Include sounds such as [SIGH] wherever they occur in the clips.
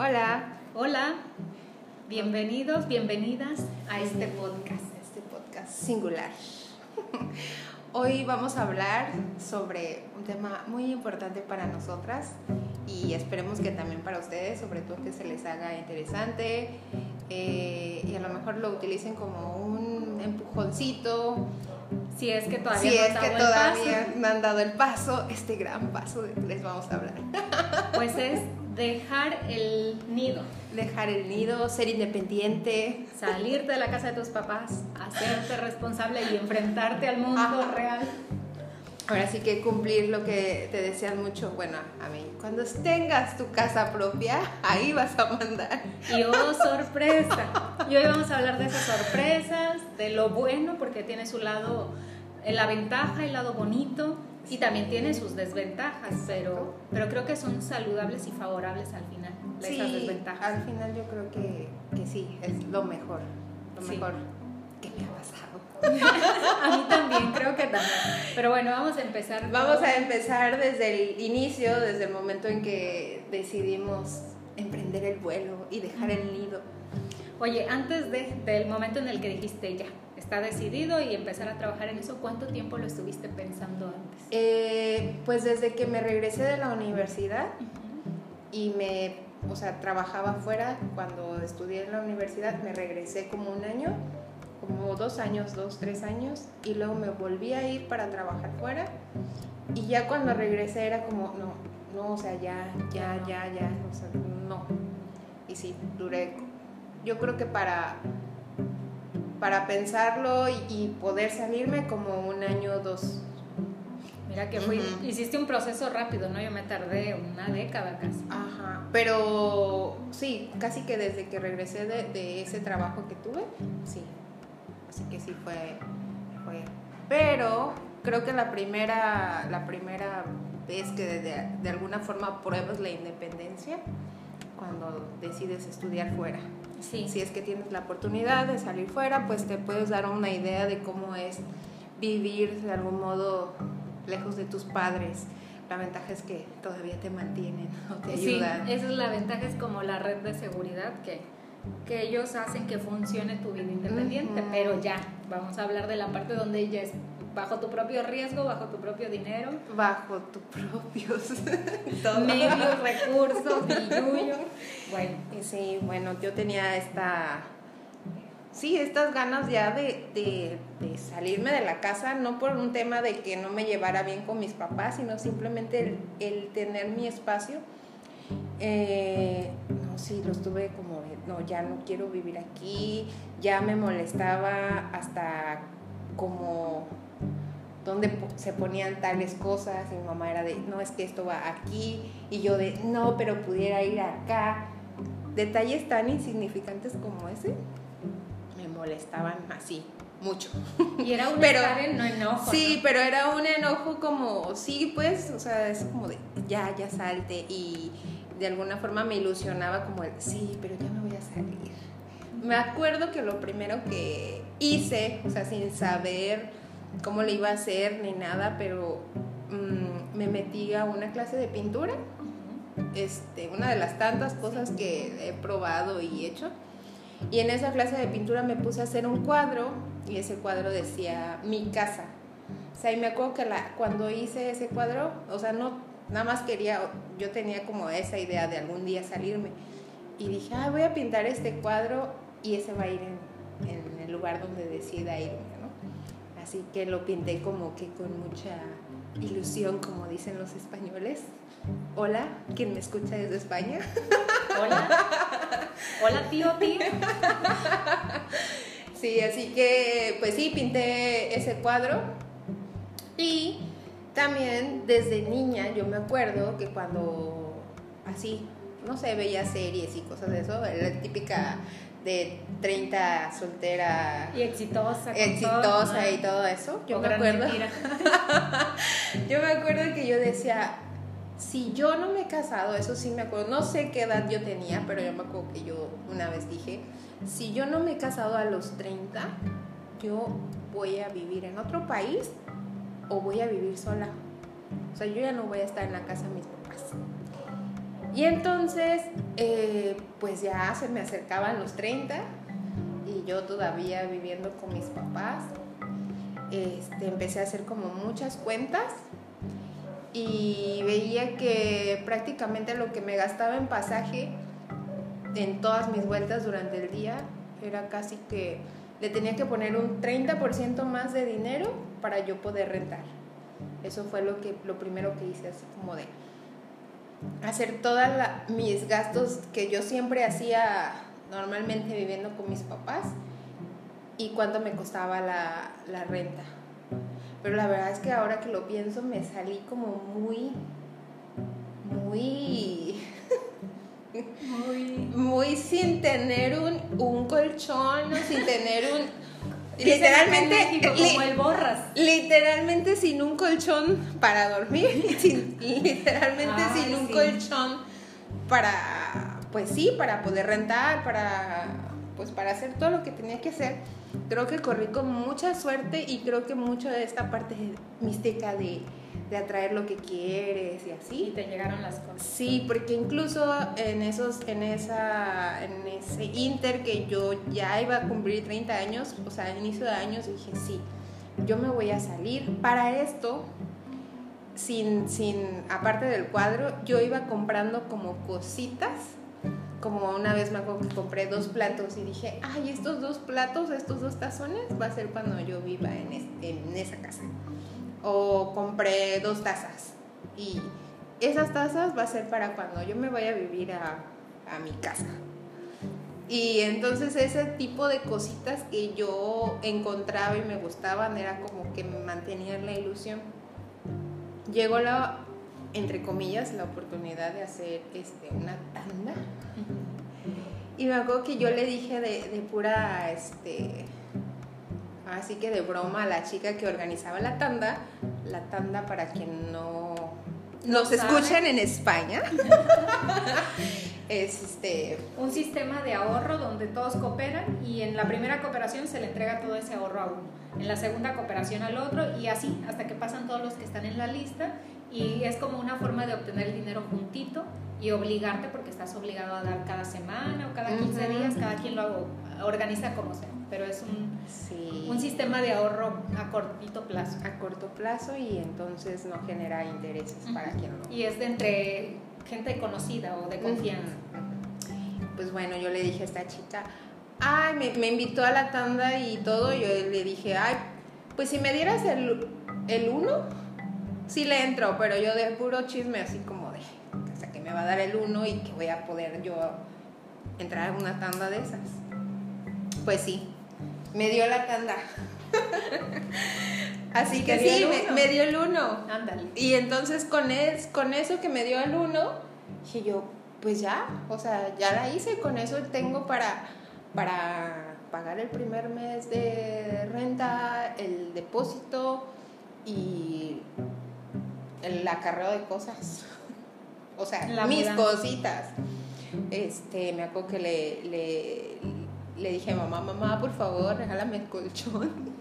Hola, Hola, bienvenidos, bienvenidas a este podcast. este podcast singular. [LAUGHS] Hoy vamos a hablar sobre un tema muy importante para nosotras y esperemos que también para ustedes, sobre todo que se les haga interesante eh, y a lo mejor lo utilicen como un empujoncito. Si es que todavía si no es han que dado el todavía paso, no han dado el paso, este gran paso de que les vamos a hablar. [LAUGHS] pues es dejar el nido, Dejar el nido, ser independiente, salirte de la casa de tus papás, hacerte responsable y enfrentarte al mundo Ajá. real. Ahora sí que cumplir lo que te desean mucho, bueno, a mí, cuando tengas tu casa propia, ahí vas a mandar. Y oh, sorpresa. Y hoy vamos a hablar de esas sorpresas, de lo bueno, porque tiene su lado, eh, la ventaja, el lado bonito, y también tiene sus desventajas, pero, pero creo que son saludables y favorables al final, esas Sí, desventajas. al final yo creo que, que sí, es lo mejor, lo Sí. mejor que me ha pasado. [LAUGHS] A mí también, creo que también. Pero bueno, vamos a empezar. Vamos a empezar desde el inicio, desde el momento en que decidimos emprender el vuelo y dejar el nido. Oye, antes de, del momento en el que dijiste ya, está decidido y empezar a trabajar en eso, ¿cuánto tiempo lo estuviste pensando antes? Eh, pues desde que me regresé de la universidad, y me, o sea, trabajaba fuera cuando estudié en la universidad, me regresé como un año, como dos años, dos, tres años, y luego me volví a ir para trabajar fuera, y ya cuando regresé era como, no, no, o sea, ya, ya, ya, ya, o sea, no. Y sí, duré, yo creo que para, para pensarlo y, y poder salirme como un año o dos. Mira que fui, hiciste un proceso rápido, ¿no? Yo me tardé una década casi. Ajá, pero sí, casi que desde que regresé de, de ese trabajo que tuve, sí. Así que sí fue, fue. Pero creo que la primera, la primera vez que de, de- de alguna forma pruebas la independencia, cuando decides estudiar fuera. Sí. Si es que tienes la oportunidad de salir fuera, pues te puedes dar una idea de cómo es vivir de algún modo lejos de tus padres. La ventaja es que todavía te mantienen o te Sí, ayudan. esa es la ventaja, es como la red de seguridad que, que ellos hacen que funcione tu vida independiente, Ujú. pero ya, vamos a hablar de la parte donde ya es bajo tu propio riesgo, bajo tu propio dinero, Bajo tus propios [LAUGHS] medios, recursos, [LAUGHS] billuyo. Bueno, sí, bueno, yo tenía esta. Sí, estas ganas ya de, de- de salirme de la casa, no por un tema de que no me llevara bien con mis papás, sino simplemente el, el tener mi espacio. Eh, no, sí, los tuve como, no, ya no quiero vivir aquí, ya me molestaba hasta como donde se ponían tales cosas y mi mamá era de, no, es que esto va aquí y yo de, no, pero pudiera ir acá. Detalles tan insignificantes como ese me molestaban así, mucho. [LAUGHS] y era un Pero- en no enojo. Sí, ¿no? pero era un enojo como, sí, pues, o sea, es como de, ya, ya salte y de alguna forma me ilusionaba como el, sí, pero ya me voy a salir. Me acuerdo que lo primero que hice, o sea, sin saber cómo le iba a hacer ni nada, pero mm, me metí a una clase de pintura este, una de las tantas cosas que he probado y hecho. Y en esa clase de pintura me puse a hacer un cuadro y ese cuadro decía mi casa. O sea, y me acuerdo que la, cuando hice ese cuadro, o sea, no, nada más quería, yo tenía como esa idea de algún día salirme. Y dije, ah, voy a pintar este cuadro y ese va a ir en, en el lugar donde decida irme. Así que lo pinté como que con mucha ilusión, como dicen los españoles. Hola, quien me escucha desde España. Hola. Hola, tío, tío. Sí, así que pues sí, pinté ese cuadro. Y también desde niña yo me acuerdo que cuando así, no sé, veía series y cosas de eso, la típica de 30 soltera Y exitosa. exitosa todo, y todo eso. Yo O me acuerdo. [LAUGHS] Yo me acuerdo que yo decía, si yo no me he casado, eso sí me acuerdo, no sé qué edad yo tenía, pero yo me acuerdo que yo una vez dije, si yo no me he casado a los 30, yo voy a vivir en otro país o voy a vivir sola. O sea, yo ya no voy a estar en la casa de mis papás. Y entonces, eh, pues ya se me acercaban los 30 y yo todavía viviendo con mis papás. Este, empecé a hacer como muchas cuentas y veía que prácticamente lo que me gastaba en pasaje en todas mis vueltas durante el día era casi que le tenía que poner un 30% más de dinero para yo poder rentar. Eso fue lo, que, lo primero que hice, así como de hacer todos mis gastos que yo siempre hacía normalmente viviendo con mis papás y cuánto me costaba la, la renta. Pero la verdad es que ahora que lo pienso me salí como muy, muy, muy, [LAUGHS] muy sin tener un, un colchón o sin tener un... literalmente como el borras. literalmente sin un colchón para dormir [LAUGHS] literalmente sin un colchón para pues sí para poder rentar para pues para hacer todo lo que tenía que hacer. Creo que corrí con mucha suerte y creo que mucho de esta parte mística de, de atraer lo que quieres y así. Y te llegaron las cosas. Sí, porque incluso en, esos, en, esa, en ese inter que yo ya iba a cumplir 30 años, o sea, a inicio de años, dije, sí, yo me voy a salir. Para esto, sin, sin, aparte del cuadro, yo iba comprando como cositas como una vez me acuerdo que compré dos platos y dije, ay, estos dos platos, estos dos tazones, va a ser cuando yo viva en, en esa casa. O compré dos tazas y esas tazas va a ser para cuando yo me vaya a vivir a, a mi casa. Y entonces ese tipo de cositas que yo encontraba y me gustaban era como que me mantenían la ilusión. Llegó la, entre comillas, la oportunidad de hacer este, una tanda. Y me acuerdo que yo le dije de, de pura, este, así que de broma a la chica que organizaba la tanda, la tanda para quien no nos escuchan en España. [LAUGHS] es este un sistema de ahorro donde todos cooperan y en la primera cooperación se le entrega todo ese ahorro a uno, en la segunda cooperación al otro y así hasta que pasan todos los que están en la lista y es como una forma de obtener el dinero juntito y obligarte porque estás obligado a dar cada semana o cada 15 días, cada quien lo organiza como sea, pero es un, un sistema de ahorro a cortito plazo. A corto plazo y entonces no genera intereses para quien no. Y es de entre gente conocida o de confianza. Pues bueno, yo le dije a esta chica, ay, me, me, invitó a la tanda y todo, yo le dije, ay, pues si me dieras el, el uno, sí le entro, pero yo de puro chisme así como me va a dar el uno y que voy a poder yo entrar en una tanda de esas. Pues sí, me dio la tanda. [LAUGHS] Así que sí, me, dio el uno. Ándale. Y entonces con, es, con eso que me dio el uno, dije yo, pues ya, o sea, ya la hice, con eso tengo para, para pagar el primer mes de renta, el depósito y el acarreo de cosas. O sea, mis cositas. Este, me acuerdo que le, le, le dije a mamá, mamá, por favor, regálame el colchón. [LAUGHS]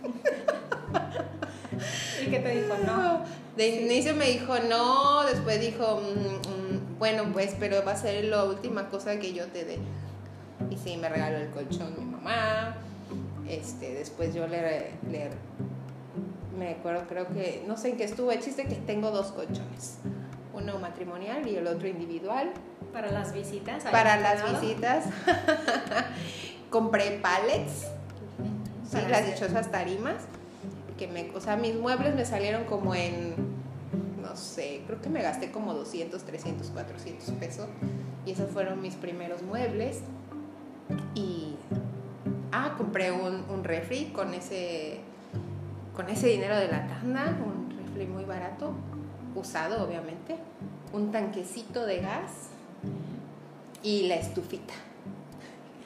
¿Y qué te dijo? No. De inicio me dijo no, después dijo, mm, mm, bueno, pues, pero va a ser la última cosa que yo te dé. Y sí, me regaló el colchón mi mamá. Este, después yo le, le me acuerdo, creo que, no sé en qué estuvo, el chiste que tengo dos colchones, uno matrimonial y el otro individual. Para las visitas. Para las visitas. [LAUGHS] Compré pallets, sí, las dichosas tarimas, que me, o sea, mis muebles me salieron como en, no sé, creo que me gasté como 200, 300, 400 pesos. Y esos fueron mis primeros muebles. Y, ah, compré un, un refri con ese con ese dinero de la tanda, un rifle muy barato, usado obviamente, un tanquecito de gas y la estufita.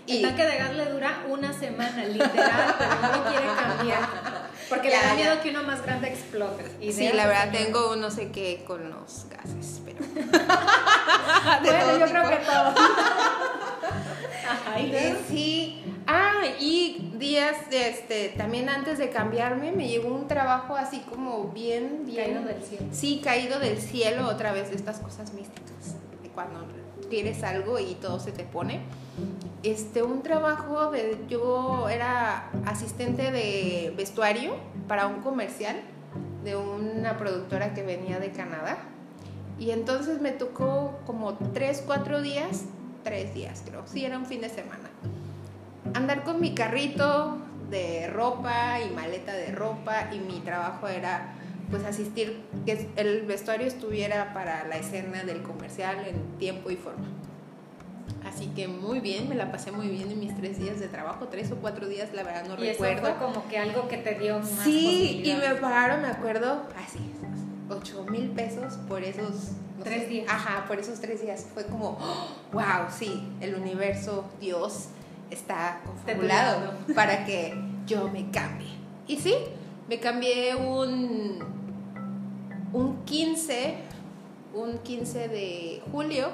El tanque de gas le dura una semana, literal, pero no quiere cambiar. Porque le da miedo que uno más grande explote. sí, la verdad tengo no sé qué con los gases, pero... [LAUGHS] [LAUGHS] bueno, yo creo que todo. [LAUGHS] Sí, Ah, y días, este, también antes de cambiarme, me llegó un trabajo así como bien, bien. Caído del cielo. Sí, caído del cielo, otra vez de estas cosas místicas. Cuando quieres algo y todo se te pone. Este, un trabajo de, yo era asistente de vestuario para un comercial de una productora que venía de Canadá. Y entonces me tocó como tres, cuatro días, tres días creo, sí, era un fin de semana. Andar con mi carrito de ropa y maleta de ropa y mi trabajo era pues asistir, que el vestuario estuviera para la escena del comercial en tiempo y forma. Así que muy bien, me la pasé muy bien en mis tres días de trabajo, tres o cuatro días, la verdad no y recuerdo. Eso fue como que algo que te dio más Sí, y me pagaron, me acuerdo, así, ocho mil pesos por esos tres días. Ajá, por esos tres días. Fue como, wow, sí, el universo, Dios está confabulado para que yo me cambie. Y sí, me cambié un, un 15, un 15 de julio,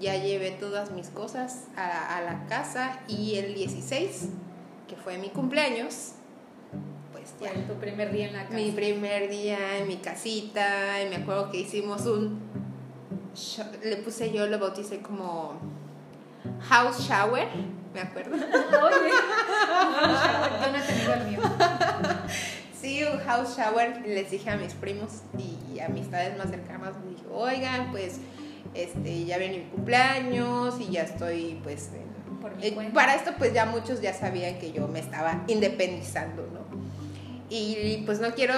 ya llevé todas mis cosas a, la casa y el 16, que fue mi cumpleaños, pues ya. Fue tu primer día en la casa. Mi primer día en mi casita, y me acuerdo que hicimos un, le puse yo, lo bauticé como house shower, me acuerdo. Oye, yo no he tenido el mío. Sí, un house shower, les dije a mis primos y amistades más cercanas, me dije, oigan, pues este, ya viene mi cumpleaños y ya estoy pues para esto pues ya muchos ya sabían que yo me estaba independizando, ¿no? Y pues no quiero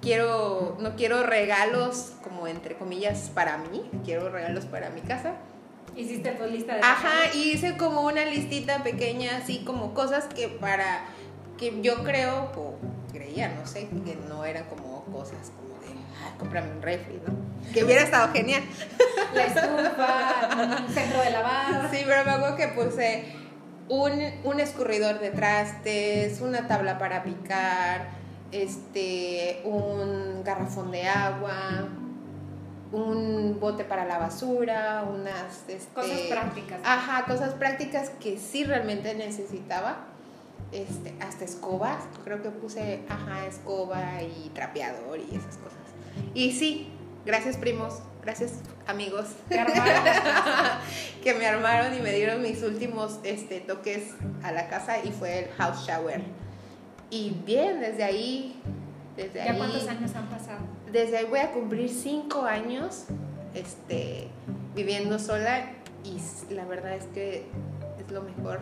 quiero no quiero regalos como entre comillas para mí, quiero regalos para mi casa. Hiciste tu lista de Ajá, y hice como una listita pequeña así como cosas que para que yo creo o creía, no sé, que no eran como cosas como de, ay, cómprame un refri, ¿no? Que hubiera estado genial. La estufa, un centro de lavar. Sí, pero me acuerdo que puse un, un escurridor de trastes, una tabla para picar, este, un garrafón de agua, un bote para la basura, unas... Este, cosas prácticas. Ajá, cosas prácticas que sí realmente necesitaba este, hasta escobas, creo que puse, ajá, escoba y trapeador y esas cosas. Y sí, gracias primos, gracias amigos [LAUGHS] que me armaron y me dieron mis últimos este, toques a la casa y fue el house shower. Y bien, desde ahí, desde ¿Ya cuántos años han pasado? Desde ahí voy a cumplir cinco años este, viviendo sola y la verdad es que es lo mejor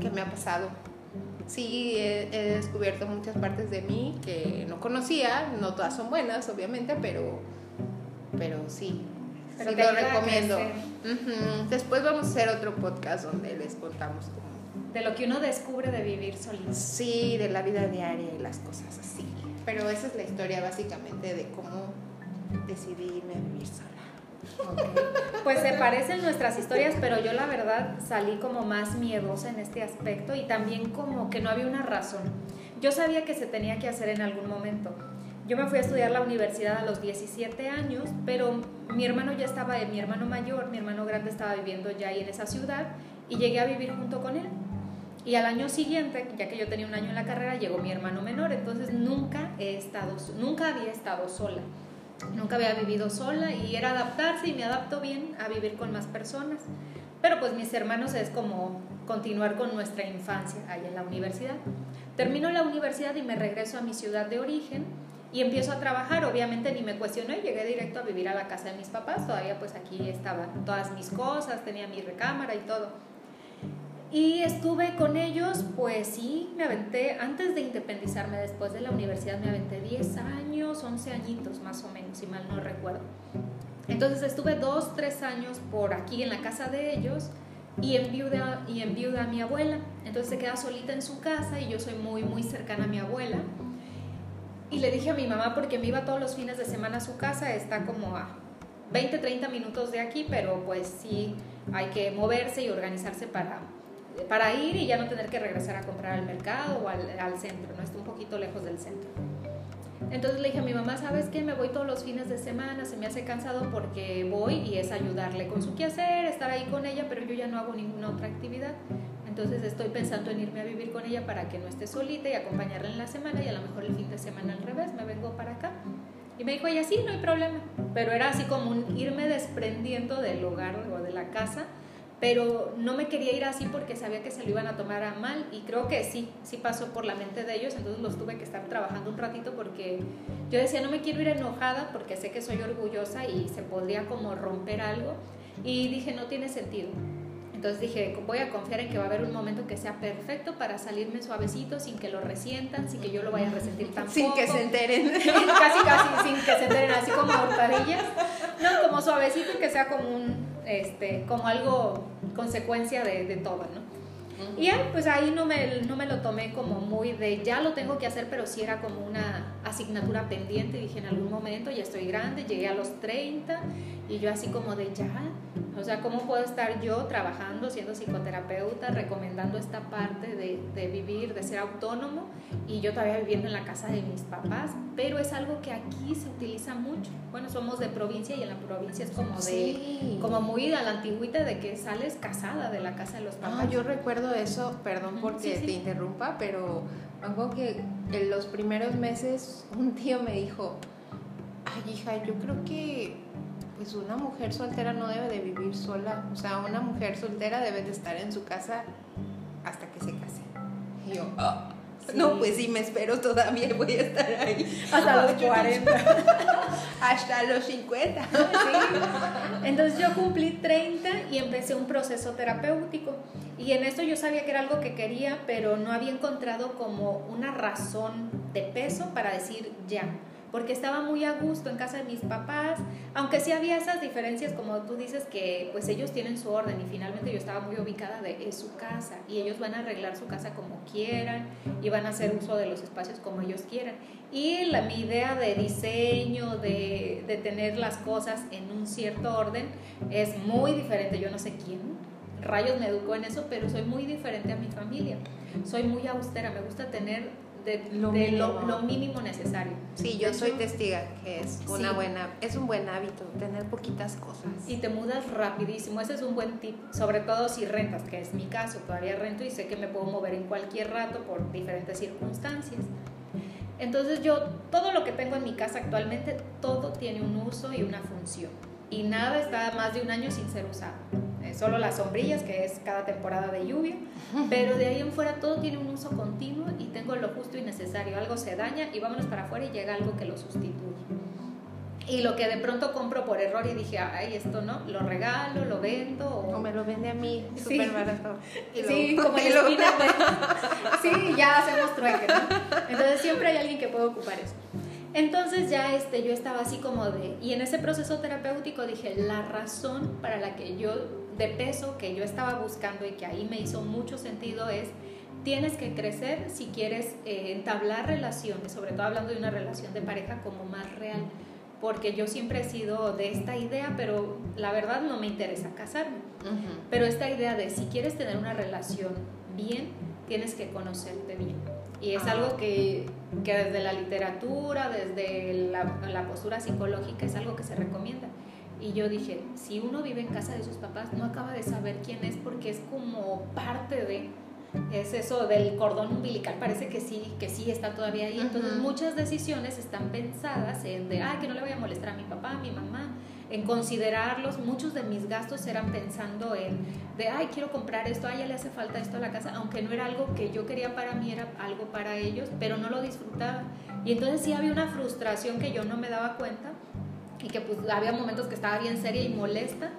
que me ha pasado sí he, descubierto muchas partes de mí que no conocía, no todas son buenas, obviamente, pero, pero sí, pero sí lo recomiendo. Después vamos a hacer otro podcast donde les contamos cómo... De lo que uno descubre de vivir solito. Sí, de la vida diaria y las cosas así. Pero esa es la historia básicamente de cómo decidí irme a vivir sola. Pues se parecen nuestras historias, pero yo la verdad salí como más miedosa en este aspecto y también como que no había una razón. Yo sabía que se tenía que hacer en algún momento. Yo me fui a estudiar la universidad a los 17 años, pero mi hermano ya estaba, mi hermano mayor, mi hermano grande estaba viviendo ya ahí en esa ciudad y llegué a vivir junto con él. Y al año siguiente, ya que yo tenía un año en la carrera, llegó mi hermano menor, entonces nunca he estado, nunca había estado sola. Nunca había vivido sola y era adaptarse y me adapto bien a vivir con más personas. Pero pues mis hermanos es como continuar con nuestra infancia ahí en la universidad. Termino la universidad y me regreso a mi ciudad de origen y empiezo a trabajar. Obviamente ni me cuestioné, llegué directo a vivir a la casa de mis papás. Todavía pues aquí estaban todas mis cosas, tenía mi recámara y todo. Y estuve con ellos, pues sí, me aventé, antes de independizarme después de la universidad, me aventé 10 años, 11 añitos más o menos, si mal no recuerdo. Entonces estuve 2, 3 años por aquí en la casa de ellos y en viuda, y en viuda a mi abuela. Entonces se queda solita en su casa y yo soy muy, muy cercana a mi abuela. Y le dije a mi mamá, porque me iba todos los fines de semana a su casa, está como a 20, 30 minutos de aquí, pero pues sí hay que moverse y organizarse para para ir y ya no tener que regresar a comprar al mercado o al, centro, ¿no? Está un poquito lejos del centro. Entonces le dije a mi mamá, ¿sabes qué? Me voy todos los fines de semana, se me hace cansado porque voy y es ayudarle con su quehacer, estar ahí con ella, pero yo ya no hago ninguna otra actividad. Entonces estoy pensando en irme a vivir con ella para que no esté solita y acompañarla en la semana y a lo mejor el fin de semana al revés, me vengo para acá. Y me dijo ella, sí, no hay problema. pero era así como un irme desprendiendo del hogar o de la casa pero no me quería ir así porque sabía que se lo iban a tomar a mal y creo que sí, sí pasó por la mente de ellos, entonces los tuve que estar trabajando un ratito porque yo decía, no me quiero ir enojada porque sé que soy orgullosa y se podría como romper algo y dije, no tiene sentido. Entonces dije, voy a confiar en que va a haber un momento que sea perfecto para salirme suavecito, sin que lo resientan, sin que yo lo vaya a resentir tampoco. [LAUGHS] Sin que se enteren. [LAUGHS] casi, casi, sin que se enteren, así como hurtadillas. No, como suavecito y que sea como un, este, como algo consecuencia de, de todo, ¿no? Y pues ahí no me, no me lo tomé como muy de ya lo tengo que hacer, pero sí era como una asignatura pendiente. Dije en algún momento ya estoy grande, llegué a los 30 y yo así como de ya, o sea, ¿cómo puedo estar yo trabajando, siendo psicoterapeuta, recomendando esta parte de, de, vivir, de ser autónomo y yo todavía viviendo en la casa de mis papás? Pero es algo que aquí se utiliza mucho. Bueno, somos de provincia y en la provincia es como de, como muy a la antigüita de que sales casada de la casa de los papás. Ah, yo recuerdo eso, perdón porque te interrumpa, pero algo que en los primeros meses un tío me dijo, ay hija, yo creo que pues una mujer soltera no debe de vivir sola. O sea, una mujer soltera debe de estar en su casa hasta que se case. Y yo, ah, no, pues sí, me espero todavía, voy a estar ahí. Hasta los 40. [LAUGHS] hasta los 50. Sí. Entonces yo cumplí 30 y empecé un proceso terapéutico. Y en esto yo sabía que era algo que quería, pero no había encontrado como una razón de peso para decir ya porque estaba muy a gusto en casa de mis papás, aunque sí había esas diferencias, como tú dices, que pues ellos tienen su orden y finalmente yo estaba muy ubicada de es su casa y ellos van a arreglar su casa como quieran y van a hacer uso de los espacios como ellos quieran. Y la, mi idea de diseño, de, de tener las cosas en un cierto orden, es muy diferente. Yo no sé quién rayos me educó en eso, pero soy muy diferente a mi familia. Soy muy austera, me gusta tener de, lo, mínimo. necesario. Sí, yo soy testiga que es una buena, es un buen hábito tener poquitas cosas. Y te mudas rapidísimo, ese es un buen tip, sobre todo si rentas, que es mi caso, todavía rento y sé que me puedo mover en cualquier rato por diferentes circunstancias. Entonces yo, todo lo que tengo en mi casa actualmente, todo tiene un uso y una función. Y nada está más de un año sin ser usado solo las sombrillas, que es cada temporada de lluvia, pero de ahí en fuera todo tiene un uso continuo y tengo lo justo y necesario. Algo se daña y vámonos para afuera y llega algo que lo sustituye. Y lo que de pronto compro por error y dije, ay, esto no, lo regalo, lo vendo. O, me lo vende a mí, súper barato. [LAUGHS] sí, como el [LAUGHS] Sí, ya hacemos trueque, ¿no? Entonces siempre hay alguien que puede ocupar eso. Entonces ya este, yo estaba así como de, y en ese proceso terapéutico dije, la razón para la que yo, de peso que yo estaba buscando y que ahí me hizo mucho sentido es, tienes que crecer si quieres eh, entablar relaciones, sobre todo hablando de una relación de pareja como más real, porque yo siempre he sido de esta idea, pero la verdad no me interesa casarme, pero esta idea de si quieres tener una relación bien, tienes que conocerte bien. Y es algo que, que, desde la literatura, desde la, la, postura psicológica, es algo que se recomienda. Y yo dije, si uno vive en casa de sus papás, no acaba de saber quién es porque es como parte de... Es eso del cordón umbilical, parece que sí, que sí está todavía ahí. Entonces muchas decisiones están pensadas en de, ay, que no le voy a molestar a mi papá, a mi mamá, en considerarlos. Muchos de mis gastos eran pensando en, de, ay, quiero comprar esto, ay, ya le hace falta esto a la casa, aunque no era algo que yo quería para mí, era algo para ellos, pero no lo disfrutaba. Y entonces sí había una frustración que yo no me daba cuenta y que pues había momentos que estaba bien seria y molesta,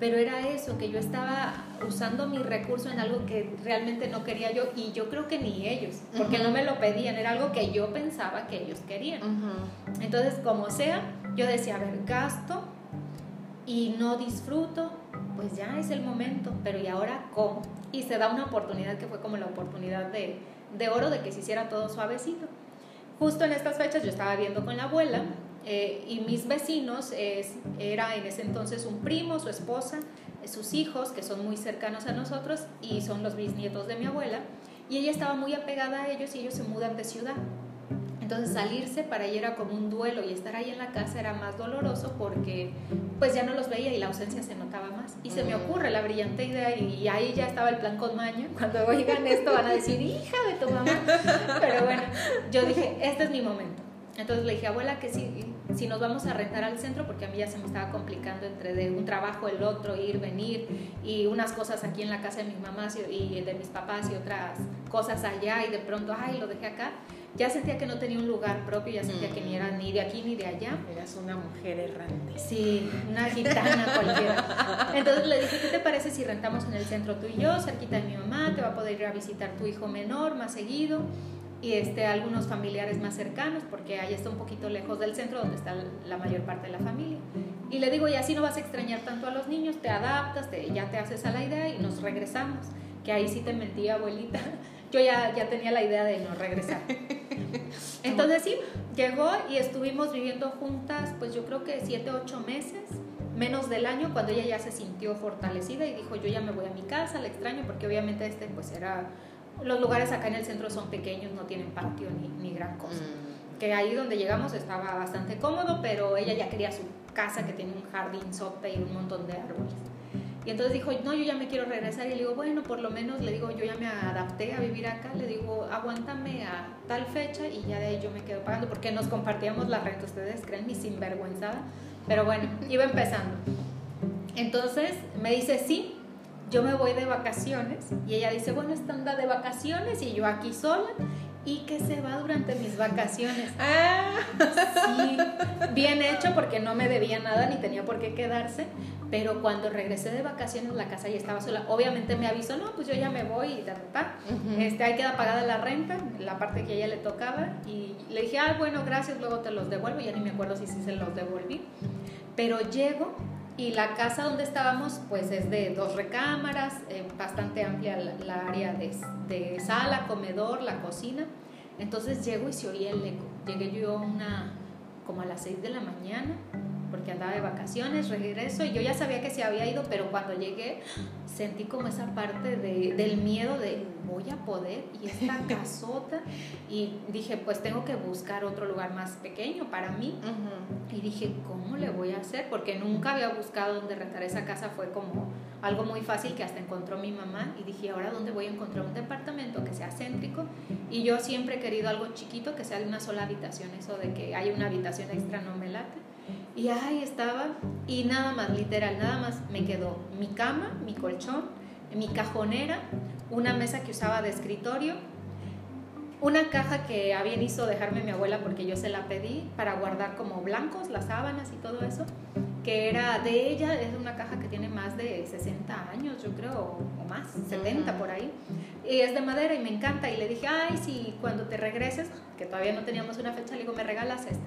pero era eso, que yo estaba usando mi recurso en algo que realmente no quería yo y yo creo que ni ellos, porque no me lo pedían, era algo que yo pensaba que ellos querían. Entonces, como sea, yo decía, a ver, gasto y no disfruto, pues ya es el momento, pero ¿y ahora cómo? Y se da una oportunidad que fue como la oportunidad de, de oro de que se hiciera todo suavecito. Justo en estas fechas yo estaba viendo con la abuela eh, y mis vecinos es, era en ese entonces un primo, su esposa, sus hijos, que son muy cercanos a nosotros y son los bisnietos de mi abuela, y ella estaba muy apegada a ellos y ellos se mudan de ciudad. Entonces salirse para ella era como un duelo y estar ahí en la casa era más doloroso porque pues ya no los veía y la ausencia se notaba más. Y se me ocurre la brillante idea y, ahí ya estaba el plan con maña. [LAUGHS] Cuando oigan esto van a decir, hija de tu mamá. Pero bueno, yo dije, este es mi momento. Entonces le dije, abuela, que si, si nos vamos a rentar al centro, porque a mí ya se me estaba complicando entre de un trabajo el otro, ir, venir, y unas cosas aquí en la casa de mis mamás y de mis papás y otras cosas allá, y de pronto, ay, lo dejé acá. Ya sentía que no tenía un lugar propio, ya sentía que ni era ni de aquí ni de allá. Eras una mujer errante. Sí, una gitana cualquiera. Entonces le dije, ¿qué te parece si rentamos en el centro tú y yo, cerquita de mi mamá? Te va a poder ir a visitar tu hijo menor más seguido y este, algunos familiares más cercanos, porque ahí está un poquito lejos del centro donde está la mayor parte de la familia. Y le digo, y así no vas a extrañar tanto a los niños, te adaptas, te, ya te haces a la idea y nos regresamos. Que ahí sí te mentí, abuelita. [LAUGHS] Yo ya, ya tenía la idea de no regresar. [LAUGHS] Entonces sí, llegó y estuvimos viviendo juntas, pues yo creo que siete, ocho meses, menos del año, cuando ella ya se sintió fortalecida y dijo, yo ya me voy a mi casa, la extraño, porque obviamente este pues era los lugares acá en el centro son pequeños, no tienen patio ni, ni gran cosa. Mm. Que ahí donde llegamos estaba bastante cómodo, pero ella ya quería su casa que tiene un jardín sope y un montón de árboles. Y entonces dijo, no, yo ya me quiero regresar. Y le digo, bueno, por lo menos le digo, yo ya me adapté a vivir acá. Le digo, aguántame a tal fecha y ya de ahí yo me quedo pagando. Porque nos compartíamos la renta, ustedes creen, mi sinvergüenzada. Pero bueno, iba empezando. Entonces me dice, sí, yo me voy de vacaciones y ella dice, bueno, esta anda de vacaciones y yo aquí sola y que se va durante mis vacaciones. [LAUGHS] Ah, sí, bien hecho porque no me debía nada ni tenía por qué quedarse, pero cuando regresé de vacaciones la casa ya estaba sola. Obviamente me avisó, no, pues yo ya me voy y ta, ta, este, ahí queda pagada la renta, la parte que a ella le tocaba y le dije, ah, bueno, gracias, luego te los devuelvo, ya ni me acuerdo si sí se los devolví, pero llego y la casa donde estábamos, pues es de dos recámaras, eh, bastante amplia la, área de, sala, comedor, la cocina. Entonces llego y se oía el eco. Llegué yo una, como a las seis de la mañana, porque andaba de vacaciones, regreso y yo ya sabía que se había ido, pero cuando llegué sentí como esa parte de, del miedo de voy a poder y esta [LAUGHS] casota y dije pues tengo que buscar otro lugar más pequeño para mí y dije cómo le voy a hacer porque nunca había buscado dónde rentar esa casa fue como algo muy fácil que hasta encontró mi mamá y dije ahora dónde voy a encontrar un departamento que y yo siempre he querido algo chiquito que sea de una sola habitación eso de que haya una habitación extra no me late. Y ahí estaba, y nada más, literal, nada más me quedó mi cama, mi colchón, mi cajonera, una mesa que usaba de escritorio, una caja que habían hizo dejarme mi abuela porque yo se la pedí para guardar como blancos, las sábanas y todo eso, que era de ella, es una caja que tiene más de 60 años, yo creo, o más, 70 por ahí, y es de madera y me encanta, y le dije, ay, si cuando te regreses, que todavía no teníamos una fecha, le digo, me regalas esta.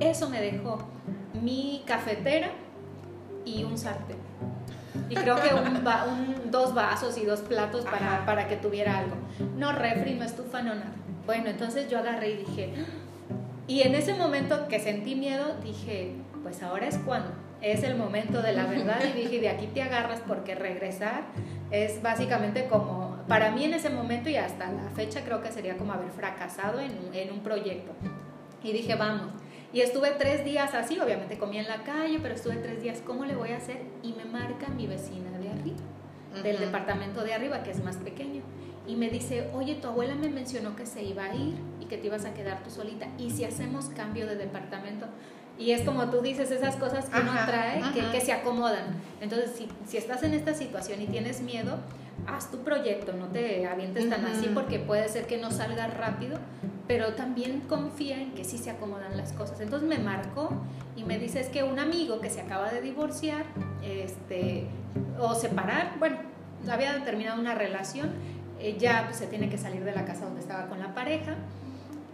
Eso me dejó mi cafetera y un sartén. Y creo que un, dos vasos y dos platos para, para, que tuviera algo. No refri, no estufa, no nada. Bueno, entonces yo agarré y dije, [GASPS] y en ese momento que sentí miedo, dije, pues ahora es cuando, es el momento de la verdad. Y dije, de aquí te agarras porque regresar es básicamente como, para mí en ese momento y hasta la fecha creo que sería como haber fracasado en, en un proyecto. Y dije, vamos. Y estuve tres días así, obviamente comía en la calle, pero estuve tres días, ¿cómo le voy a hacer? Y me marca mi vecina de arriba, del departamento de arriba, que es más pequeño. Y me dice, oye, tu abuela me mencionó que se iba a ir y que te ibas a quedar tú solita. ¿Y si hacemos cambio de departamento? Y es como tú dices, esas cosas que uno trae, que, que, se acomodan. Entonces, si, si estás en esta situación y tienes miedo, haz tu proyecto, no te avientes tan así porque puede ser que no salga rápido, pero también confía en que sí se acomodan las cosas. Entonces me marcó y me dice es que un amigo que se acaba de divorciar este, o separar, bueno, había terminado una relación, eh, ya pues, se tiene que salir de la casa donde estaba con la pareja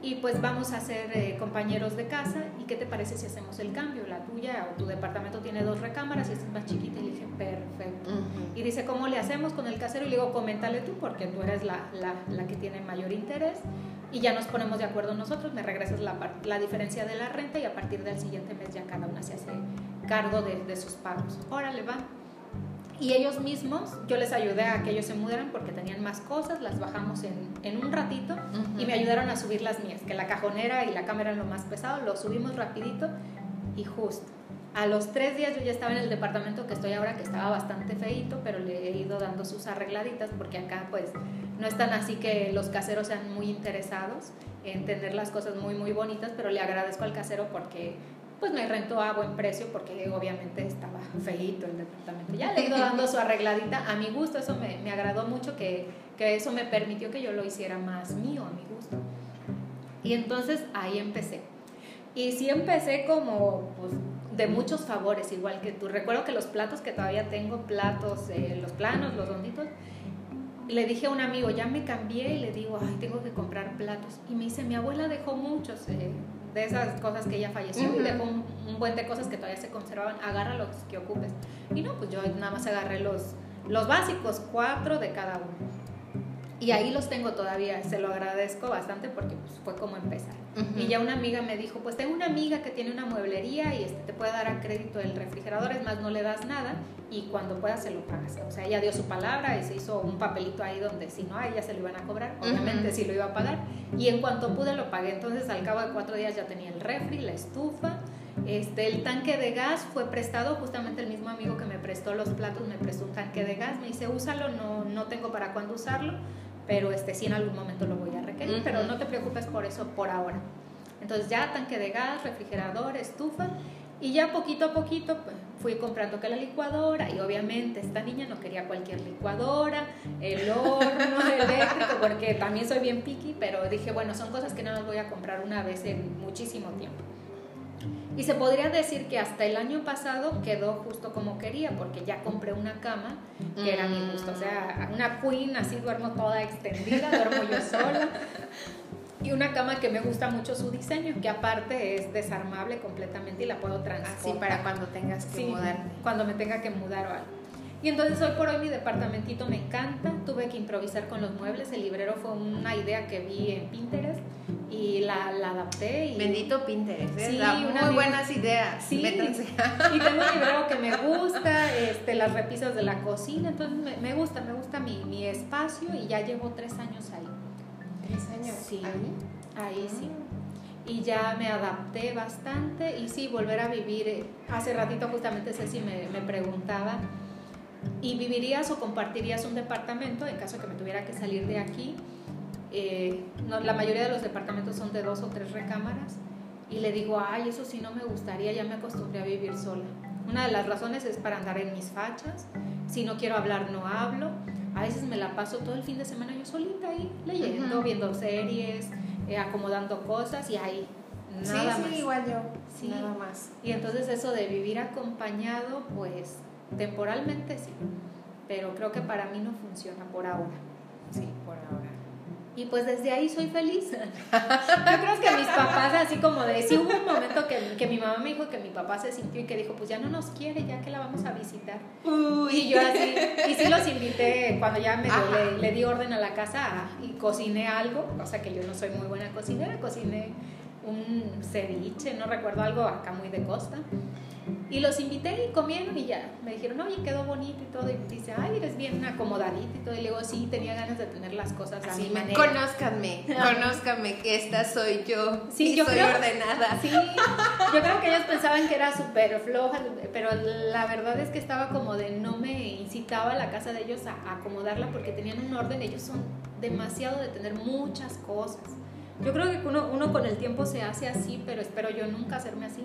y pues vamos a ser eh, compañeros de casa y qué te parece si hacemos el cambio, la tuya o tu departamento tiene dos recámaras y esta es más chiquita y le dije, perfecto. Y dice, ¿cómo le hacemos con el casero? Y le digo, coméntale tú porque tú eres la, la, la, que tiene mayor interés y ya nos ponemos de acuerdo nosotros, me regresas la, la diferencia de la renta y a partir del siguiente mes ya cada una se hace cargo de, de sus pagos. Órale, va. Y ellos mismos, yo les ayudé a que ellos se mudaran porque tenían más cosas, las bajamos en, en un ratito y me ayudaron a subir las mías, que la cajonera y la cámara eran lo más pesado, lo subimos rapidito y justo. A los tres días yo ya estaba en el departamento que estoy ahora, que estaba bastante feito, pero le he ido dando sus arregladitas porque acá pues no es tan así que los caseros sean muy interesados en tener las cosas muy, muy bonitas, pero le agradezco al casero porque pues me rentó a buen precio porque obviamente estaba feito el departamento. Ya le he ido [LAUGHS] dando su arregladita a mi gusto, eso me, me agradó mucho que, que, eso me permitió que yo lo hiciera más mío, a mi gusto. Y entonces ahí empecé. Y sí empecé como pues, de muchos favores, igual que tú. Recuerdo que los platos que todavía tengo, platos, eh, los planos, los ronditos, le dije a un amigo, ya me cambié y le digo, ay, tengo que comprar platos. Y me dice, mi abuela dejó muchos. Eh, de esas cosas que ella falleció y dejó un, buen de cosas que todavía se conservaban, agarra los que ocupes. Y no, pues yo nada más agarré los, los básicos, cuatro de cada uno. Y ahí los tengo todavía, se lo agradezco bastante porque pues, fue como empezar. Y ya una amiga me dijo, pues tengo una amiga que tiene una mueblería y este, te puede dar a crédito el refrigerador, es más, no le das nada y cuando puedas se lo pagas. O sea, ella dio su palabra y se hizo un papelito ahí donde si no a ella se lo iban a cobrar, obviamente sí lo iba a pagar. Y en cuanto pude lo pagué, entonces al cabo de cuatro días ya tenía el refri, la estufa. Este, el tanque de gas fue prestado, justamente el mismo amigo que me prestó los platos me prestó un tanque de gas, me dice, úsalo, no, no tengo para cuándo usarlo pero este sí en algún momento lo voy a requerir, pero no te preocupes por eso por ahora. Entonces ya tanque de gas, refrigerador, estufa y ya poquito a poquito pues, fui comprando que la licuadora y obviamente esta niña no quería cualquier licuadora, el horno [LAUGHS] eléctrico, porque también soy bien picky, pero dije, bueno, son cosas que no las voy a comprar una vez en muchísimo tiempo. Y se podría decir que hasta el año pasado quedó justo como quería, porque ya compré una cama que era mi gusto. O sea, una queen, así duermo toda extendida, duermo yo [LAUGHS] sola. Y una cama que me gusta mucho su diseño, que aparte es desarmable completamente y la puedo transportar. Así para cuando tengas que sí, Cuando me tenga que mudar o algo. Y entonces hoy por hoy mi departamentito me encanta, tuve que improvisar con los muebles, el librero fue una idea que vi en Pinterest y la, la adapté. Y... Bendito Pinterest, ¿eh? sí, muy buenas ideas. Sí, y tengo un librero que me [LAUGHS] gusta, este, las repisas de la cocina, entonces me, me gusta, me gusta mi, mi, espacio y ya llevo tres años ahí. ¿Tres años? Sí, ahí, ahí sí ah. y ya me adapté bastante y sí, volver a vivir. Eh, hace ratito justamente Ceci me, me preguntaba ¿Y vivirías o compartirías un departamento en caso de que me tuviera que salir de aquí? Eh, no, la mayoría de los departamentos son de dos o tres recámaras. Y le digo, ay, eso sí no me gustaría, ya me acostumbré a vivir sola. Una de las razones es para andar en mis fachas. Si no quiero hablar, no hablo. A veces me la paso todo el fin de semana yo solita ahí, leyendo, viendo series, eh, acomodando cosas y ahí. Nada sí, más. sí, igual yo. Sí. Nada más. Y entonces eso de vivir acompañado, pues Temporalmente sí, pero creo que para mí no funciona por ahora. Sí, por ahora. Y pues desde ahí soy feliz. [LAUGHS] Yo creo que mis papás, así como de, sí hubo un momento que, que, mi mamá me dijo que mi papá se sintió y que dijo, pues ya no nos quiere, ya que la vamos a visitar. Y yo así, y sí los invité cuando ya me le, le, di orden a la casa y cociné algo, o sea que yo no soy muy buena cocinera, cociné un ceviche, no recuerdo algo acá muy de costa. Y los invité y comieron y ya. Me dijeron, oye, quedó bonito y todo. Y dice, ay, eres bien acomodadita y todo. Y le digo, sí, tenía ganas de tener las cosas así. manera. Conózcanme, conózcanme que esta soy yo. Sí, yo soy ordenada. Sí, yo creo que ellos pensaban que era súper floja, pero la verdad es que estaba como de no me incitaba a la casa de ellos a acomodarla porque tenían un orden. Ellos son demasiado de tener muchas cosas. Yo creo que uno, uno con el tiempo se hace así, pero espero yo nunca hacerme así.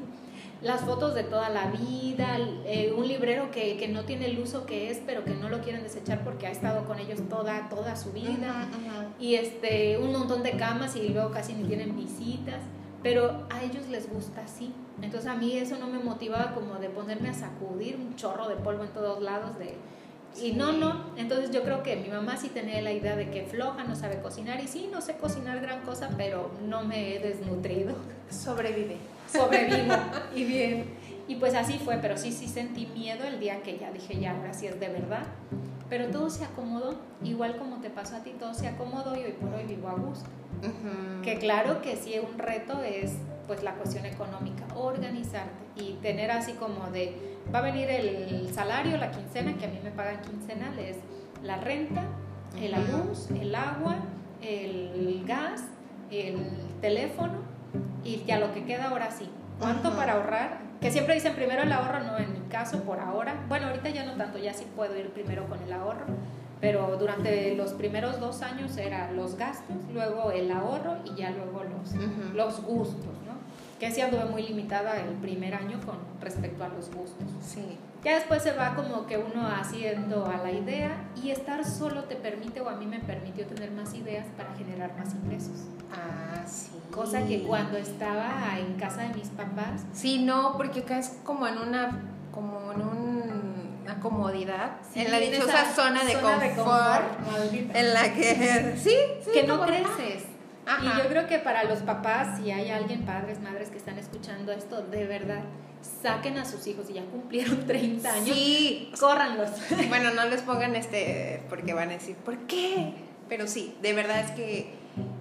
Las fotos de toda la vida, eh, un librero que, que, no tiene el uso que es, pero que no lo quieren desechar porque ha estado con ellos toda, toda su vida, y este, un montón de camas y luego casi ni tienen visitas, pero a ellos les gusta así. Entonces a mí eso no me motivaba como de ponerme a sacudir un chorro de polvo en todos lados de... Y no, no, entonces yo creo que mi mamá sí tenía la idea de que floja, no sabe cocinar, y sí, no sé cocinar gran cosa, pero no me he desnutrido. Sobrevive sobrevivo [LAUGHS] y bien. Y pues así fue, pero sí, sí sentí miedo el día que ya dije, ya, ahora sí es de verdad. Pero todo se acomodó, igual como te pasó a ti, todo se acomodó y hoy por hoy vivo a gusto. Que claro que sí, un reto es pues la cuestión económica, organizarte y tener así como de, va a venir el salario, la quincena, que a mí me pagan quincenales, la renta, la luz, el agua, el gas, el teléfono y ya lo que queda ahora sí. ¿Cuánto para ahorrar? Que siempre dicen primero el ahorro, no en mi caso por ahora. Bueno, ahorita ya no tanto, ya sí puedo ir primero con el ahorro. pero durante los primeros dos años era los gastos, luego el ahorro y ya luego los, los gustos. Que sí anduve muy limitada el primer año con respecto a los gustos. Sí. Ya después se va como que uno haciendo a la idea y estar solo te permite o a mí me permitió tener más ideas para generar más ingresos. Ah, sí. Cosa que cuando estaba en casa de mis papás, Sí, no, porque acá es como en una, como en un- una comodidad, sí, en la dichosa zona de confort, confort, maldita. en la que, [LAUGHS] sí, sí, que no como- creces. Ajá. Y yo creo que para los papás, si hay alguien, padres, madres que están escuchando esto, de verdad, saquen a sus hijos y ya cumplieron [LAUGHS] 30 años, Sí, córranlos. [LAUGHS] bueno, no les pongan este, porque van a decir, ¿por qué? Pero sí, de verdad es que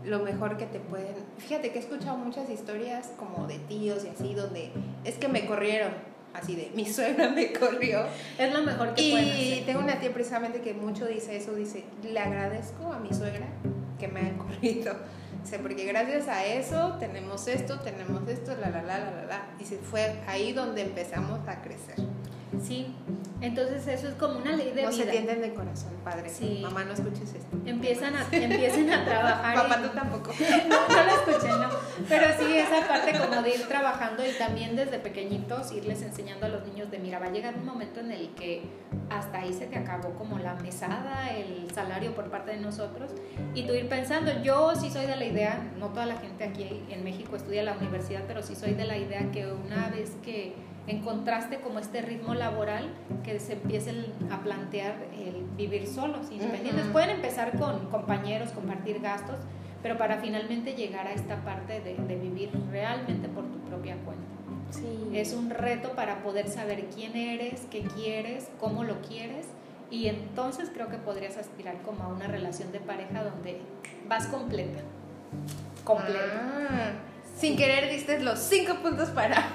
lo mejor que te pueden... Fíjate que he escuchado muchas historias como de tíos y así, donde es que me corrieron, así de, mi suegra me corrió. Es lo mejor que pueden Y tengo una tía precisamente que mucho dice eso, dice, le agradezco a mi suegra que me haya corrido. Dice, porque gracias a eso tenemos esto, tenemos esto, la, la, la, la, la, la. Dice, fue ahí donde empezamos a crecer. Sí, entonces eso es como una ley de no se vida. tienden de corazón, padre. Sí. Mamá, no escuches esto. Empiezan a, empiecen a trabajar. [LAUGHS] Papá, en- tú tampoco. [LAUGHS] no, no lo escuché, no. Pero sí, esa parte como de ir trabajando y también desde pequeñitos irles enseñando a los niños de, mira, va a llegar un momento en el que hasta ahí se te acabó como la mesada, el salario por parte de nosotros y tú ir pensando, yo sí soy de la idea, no toda la gente aquí en México estudia en la universidad, pero sí soy de la idea que una vez que encontraste como este ritmo laboral, que se empiecen a plantear el vivir solos, independientes. Ujú. Pueden empezar con compañeros, compartir gastos, pero para finalmente llegar a esta parte de, de vivir realmente por tu propia cuenta. Sí. Es un reto para poder saber quién eres, qué quieres, cómo lo quieres y entonces creo que podrías aspirar como a una relación de pareja donde vas completa. Completa. Ah, sin querer diste los cinco puntos para, [LAUGHS]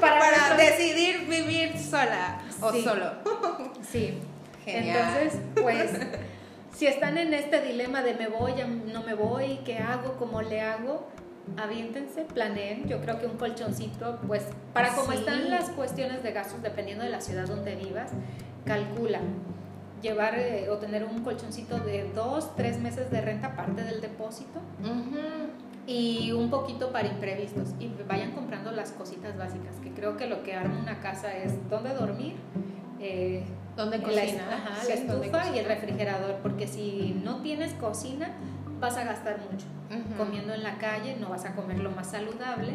Para decidir vivir sola o solo. Sí. Genial. Entonces, pues, si están en este dilema de me voy, no me voy, ¿qué hago? ¿Cómo le hago? Aviéntense, planeen. Yo creo que un colchoncito, pues, para como Sí. están las cuestiones de gastos, dependiendo de la ciudad donde vivas, calcula. Llevar eh, o tener un colchoncito de dos, tres meses de renta aparte del depósito y un poquito para imprevistos y vayan comprando las cositas básicas que creo que lo que arma una casa es dónde dormir eh, ¿Dónde la, cocina? ajá, Sí, la ¿dónde estufa y el refrigerador porque si no tienes cocina vas a gastar mucho Ujú. comiendo en la calle no vas a comer lo más saludable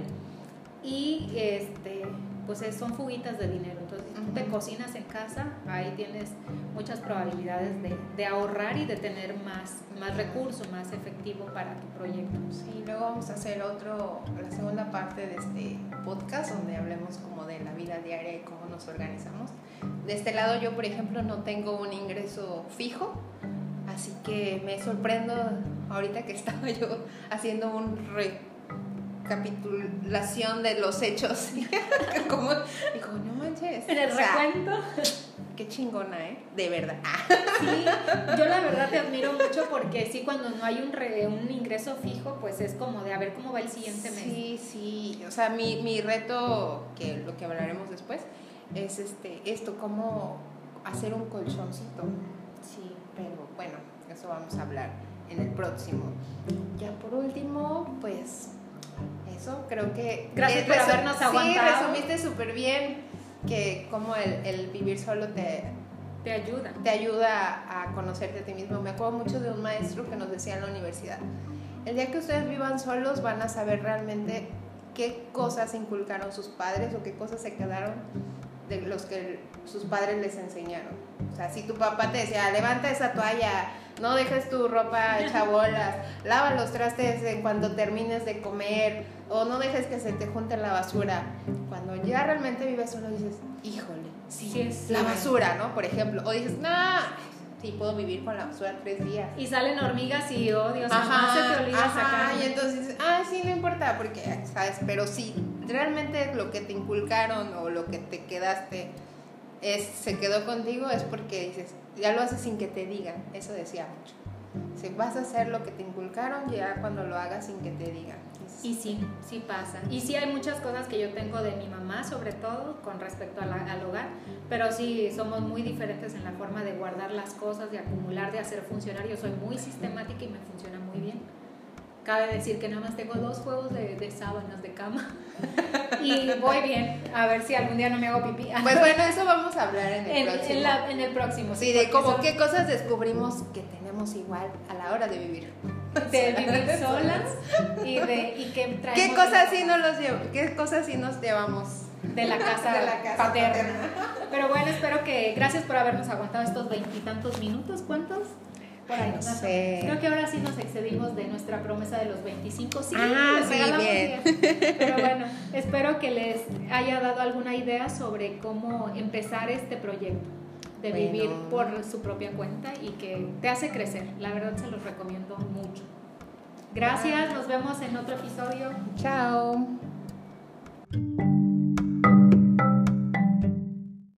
y este pues es- son fuguitas de dinero entonces si tú te cocinas en casa ahí tienes muchas probabilidades de, de ahorrar y de tener más más recursos más efectivo para tu proyecto Sí, luego vamos a hacer otro, la segunda parte de este podcast donde hablemos como de la vida diaria y cómo nos organizamos. De este lado yo, por ejemplo, no tengo un ingreso fijo, así que me sorprendo ahorita que estaba [LAUGHS] yo haciendo un recapitulación de los hechos. [LAUGHS] como, digo, no manches. en el o sea, recuento Qué chingona, ¿eh? De verdad. Sí, yo la verdad te admiro mucho porque sí, cuando no hay un, re- un ingreso fijo, pues es como de a ver cómo va el siguiente mes. Sí, sí. O sea, mi, mi reto, que lo que hablaremos después, es este, esto, cómo hacer un colchoncito. Sí, pero bueno, eso vamos a hablar en el próximo. Ya por último, pues eso, creo que... Gracias por habernos sí, aguantado. resumiste súper bien que cómo el, el vivir solo te, Te ayuda. te ayuda a conocerte a ti mismo. Me acuerdo mucho de un maestro que nos decía en la universidad, el día que ustedes vivan solos van a saber realmente qué cosas inculcaron sus padres o qué cosas se quedaron de los que sus padres les enseñaron. O sea, si tu papá te decía, levanta esa toalla, no dejes tu ropa hecha bolas, lava los trastes en cuando termines de comer, o no dejes que se te junte la basura. Cuando ya realmente vives solo dices, híjole, sí, Sí, la basura, ¿no? Por ejemplo, o dices, no, sí, puedo vivir con la basura tres días. Y salen hormigas y oh Dios, jamás se te olvida ajá, sacar. y entonces dices, ah, sí, no importa, porque, ¿sabes? Pero si realmente lo que te inculcaron o lo que te quedaste es, se quedó contigo, es porque dices, ya lo haces sin que te digan. Eso decía mucho. Si vas a hacer lo que te inculcaron, ya cuando lo hagas sin que te digan. Y sí, sí pasa. Y sí hay muchas cosas que yo tengo de mi mamá, sobre todo con respecto al hogar, pero sí somos muy diferentes en la forma de guardar las cosas, de acumular, de hacer funcionar. Yo soy muy sistemática y me funciona muy bien. Cabe decir que nada más tengo dos juegos de, de sábanas de cama [LAUGHS] y voy bien. A ver si algún día no me hago pipí. Pues bueno, eso vamos a hablar en el próximo. En, la, en, el próximo. Sí, de cómo qué cosas descubrimos que tenemos igual a la hora de vivir. De vivir [LAUGHS] solas y de y que traemos ¿Qué cosas sí nos los llevo, qué cosas sí nos llevamos de la casa, [LAUGHS] de la casa paterna. Pero bueno, espero que gracias por habernos aguantado estos veintitantos minutos. ¿Cuántos? Por ahí, no sé. Creo que ahora sí nos excedimos de nuestra promesa de los 25. Sí, ah, sí, bien. Pero bueno, espero que les haya dado alguna idea sobre cómo empezar este proyecto de vivir por su propia cuenta y que te hace crecer. La verdad se los recomiendo mucho. Gracias, nos vemos en otro episodio. Chao.